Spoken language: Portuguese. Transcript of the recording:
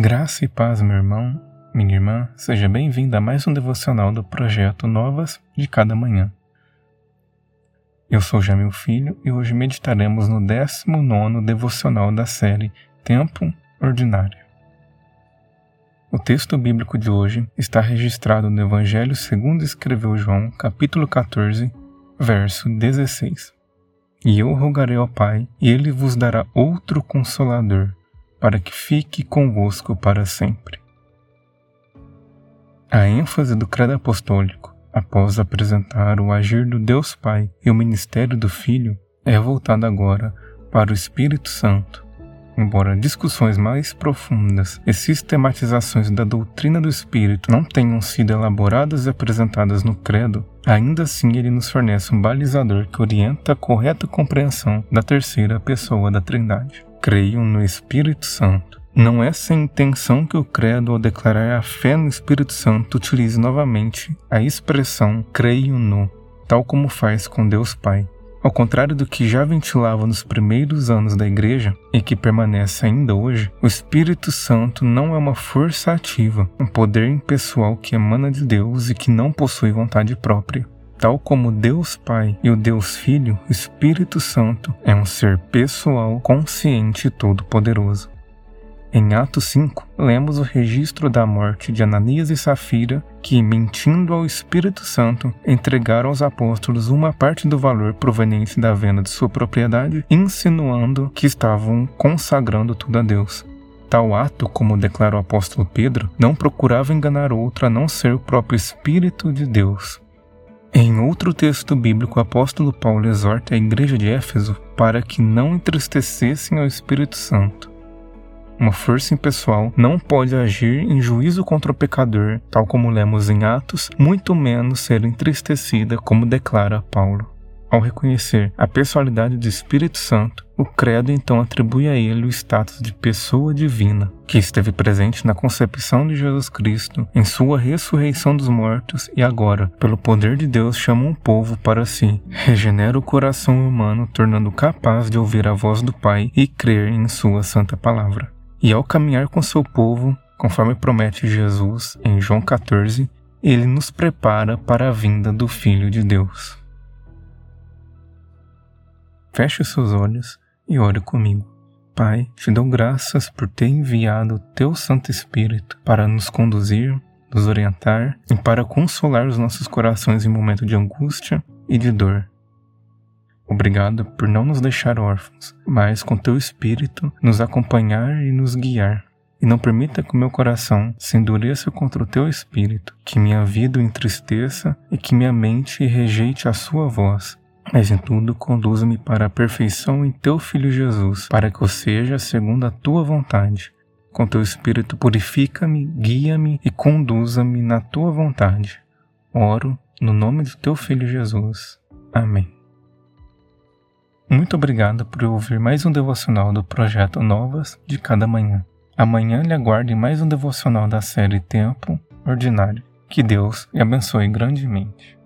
Graça e paz, meu irmão, minha irmã, seja bem-vindo a mais um devocional do projeto Novas de Cada Manhã. Eu sou Jamil Filho e hoje meditaremos no 19 devocional da série Tempo Ordinário. O texto bíblico de hoje está registrado no Evangelho segundo escreveu João, capítulo 14, verso 16. E eu rogarei ao Pai, e ele vos dará outro consolador, para que fique convosco para sempre. A ênfase do credo apostólico, após apresentar o agir do Deus Pai e o ministério do Filho, é voltada agora para o Espírito Santo, Embora discussões mais profundas e sistematizações da doutrina do Espírito não tenham sido elaboradas e apresentadas no Credo, ainda assim ele nos fornece um balizador que orienta a correta compreensão da terceira pessoa da Trindade. Creio no Espírito Santo. Não é sem intenção que o Credo, ao declarar a fé no Espírito Santo, utilize novamente a expressão creio no, tal como faz com Deus Pai. Ao contrário do que já ventilava nos primeiros anos da Igreja e que permanece ainda hoje, o Espírito Santo não é uma força ativa, um poder impessoal que emana de Deus e que não possui vontade própria. Tal como Deus Pai e o Deus Filho, Espírito Santo é um ser pessoal, consciente e todo-poderoso. Em Atos 5, lemos o registro da morte de Ananias e Safira, que, mentindo ao Espírito Santo, entregaram aos apóstolos uma parte do valor proveniente da venda de sua propriedade, insinuando que estavam consagrando tudo a Deus. Tal ato, como declara o apóstolo Pedro, não procurava enganar outro a não ser o próprio Espírito de Deus. Em outro texto bíblico, o apóstolo Paulo exorta a igreja de Éfeso para que não entristecessem ao Espírito Santo uma força impessoal não pode agir em juízo contra o pecador, tal como lemos em Atos, muito menos ser entristecida, como declara Paulo. Ao reconhecer a personalidade do Espírito Santo, o Credo então atribui a ele o status de pessoa divina, que esteve presente na concepção de Jesus Cristo, em sua ressurreição dos mortos e agora, pelo poder de Deus, chama um povo para si, regenera o coração humano, tornando capaz de ouvir a voz do Pai e crer em sua santa palavra. E ao caminhar com seu povo, conforme promete Jesus em João 14, ele nos prepara para a vinda do Filho de Deus. Feche seus olhos e ore comigo. Pai, te dou graças por ter enviado o teu Santo Espírito para nos conduzir, nos orientar e para consolar os nossos corações em momento de angústia e de dor. Obrigado por não nos deixar órfãos, mas com teu espírito nos acompanhar e nos guiar. E não permita que o meu coração se endureça contra o teu espírito, que minha vida entristeça e que minha mente rejeite a sua voz. Mas em tudo conduza-me para a perfeição em teu Filho Jesus, para que eu seja segundo a tua vontade. Com teu espírito purifica-me, guia-me e conduza-me na tua vontade. Oro no nome do teu Filho Jesus. Amém. Muito obrigado por ouvir mais um devocional do projeto Novas de Cada Manhã. Amanhã lhe aguarde mais um devocional da série Tempo Ordinário. Que Deus lhe abençoe grandemente.